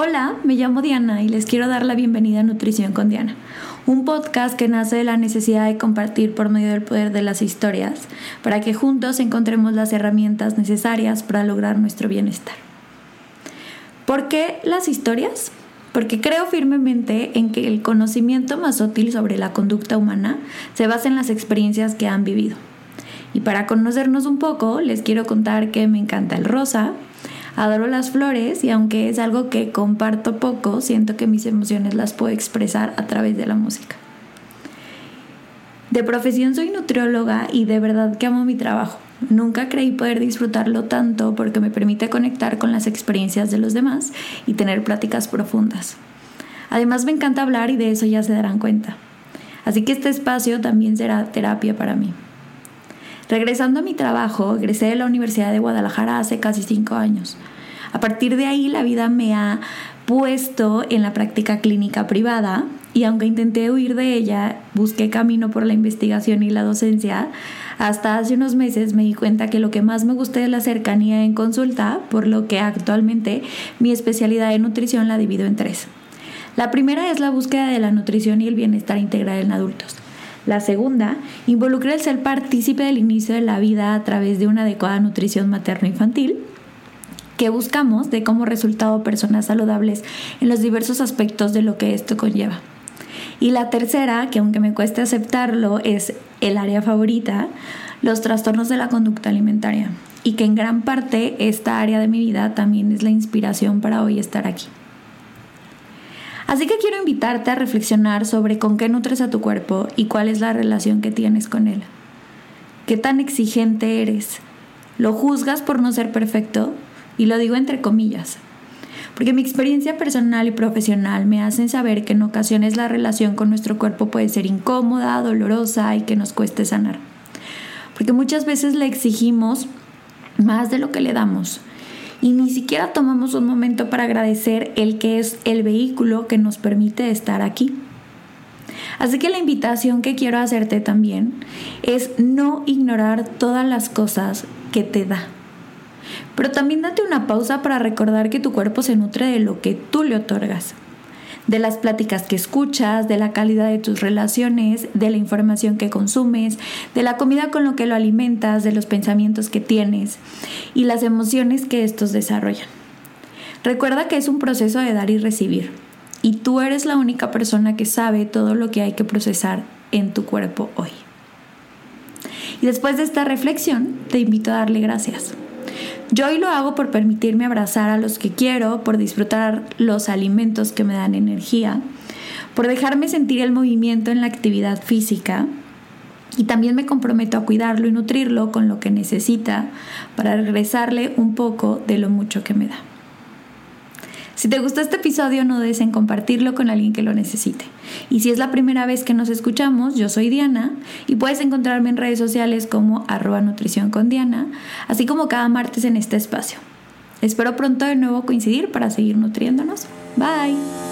Hola, me llamo Diana y les quiero dar la bienvenida a Nutrición con Diana, un podcast que nace de la necesidad de compartir por medio del poder de las historias para que juntos encontremos las herramientas necesarias para lograr nuestro bienestar. ¿Por qué las historias? Porque creo firmemente en que el conocimiento más útil sobre la conducta humana se basa en las experiencias que han vivido. Y para conocernos un poco, les quiero contar que me encanta el rosa, Adoro las flores y aunque es algo que comparto poco, siento que mis emociones las puedo expresar a través de la música. De profesión soy nutrióloga y de verdad que amo mi trabajo. Nunca creí poder disfrutarlo tanto porque me permite conectar con las experiencias de los demás y tener pláticas profundas. Además me encanta hablar y de eso ya se darán cuenta. Así que este espacio también será terapia para mí. Regresando a mi trabajo, egresé de la Universidad de Guadalajara hace casi cinco años. A partir de ahí la vida me ha puesto en la práctica clínica privada y aunque intenté huir de ella, busqué camino por la investigación y la docencia, hasta hace unos meses me di cuenta que lo que más me gusta es la cercanía en consulta, por lo que actualmente mi especialidad en nutrición la divido en tres. La primera es la búsqueda de la nutrición y el bienestar integral en adultos. La segunda involucra el ser partícipe del inicio de la vida a través de una adecuada nutrición materno-infantil que buscamos de como resultado personas saludables en los diversos aspectos de lo que esto conlleva. Y la tercera, que aunque me cueste aceptarlo, es el área favorita, los trastornos de la conducta alimentaria. Y que en gran parte esta área de mi vida también es la inspiración para hoy estar aquí. Así que quiero invitarte a reflexionar sobre con qué nutres a tu cuerpo y cuál es la relación que tienes con él. ¿Qué tan exigente eres? ¿Lo juzgas por no ser perfecto? Y lo digo entre comillas. Porque mi experiencia personal y profesional me hacen saber que en ocasiones la relación con nuestro cuerpo puede ser incómoda, dolorosa y que nos cueste sanar. Porque muchas veces le exigimos más de lo que le damos y ni siquiera tomamos un momento para agradecer el que es el vehículo que nos permite estar aquí. Así que la invitación que quiero hacerte también es no ignorar todas las cosas que te da. Pero también date una pausa para recordar que tu cuerpo se nutre de lo que tú le otorgas de las pláticas que escuchas, de la calidad de tus relaciones, de la información que consumes, de la comida con lo que lo alimentas, de los pensamientos que tienes y las emociones que estos desarrollan. Recuerda que es un proceso de dar y recibir y tú eres la única persona que sabe todo lo que hay que procesar en tu cuerpo hoy. Y después de esta reflexión, te invito a darle gracias. Yo hoy lo hago por permitirme abrazar a los que quiero, por disfrutar los alimentos que me dan energía, por dejarme sentir el movimiento en la actividad física y también me comprometo a cuidarlo y nutrirlo con lo que necesita para regresarle un poco de lo mucho que me da. Si te gustó este episodio, no dudes en compartirlo con alguien que lo necesite. Y si es la primera vez que nos escuchamos, yo soy Diana y puedes encontrarme en redes sociales como arroba nutrición con Diana, así como cada martes en este espacio. Espero pronto de nuevo coincidir para seguir nutriéndonos. Bye.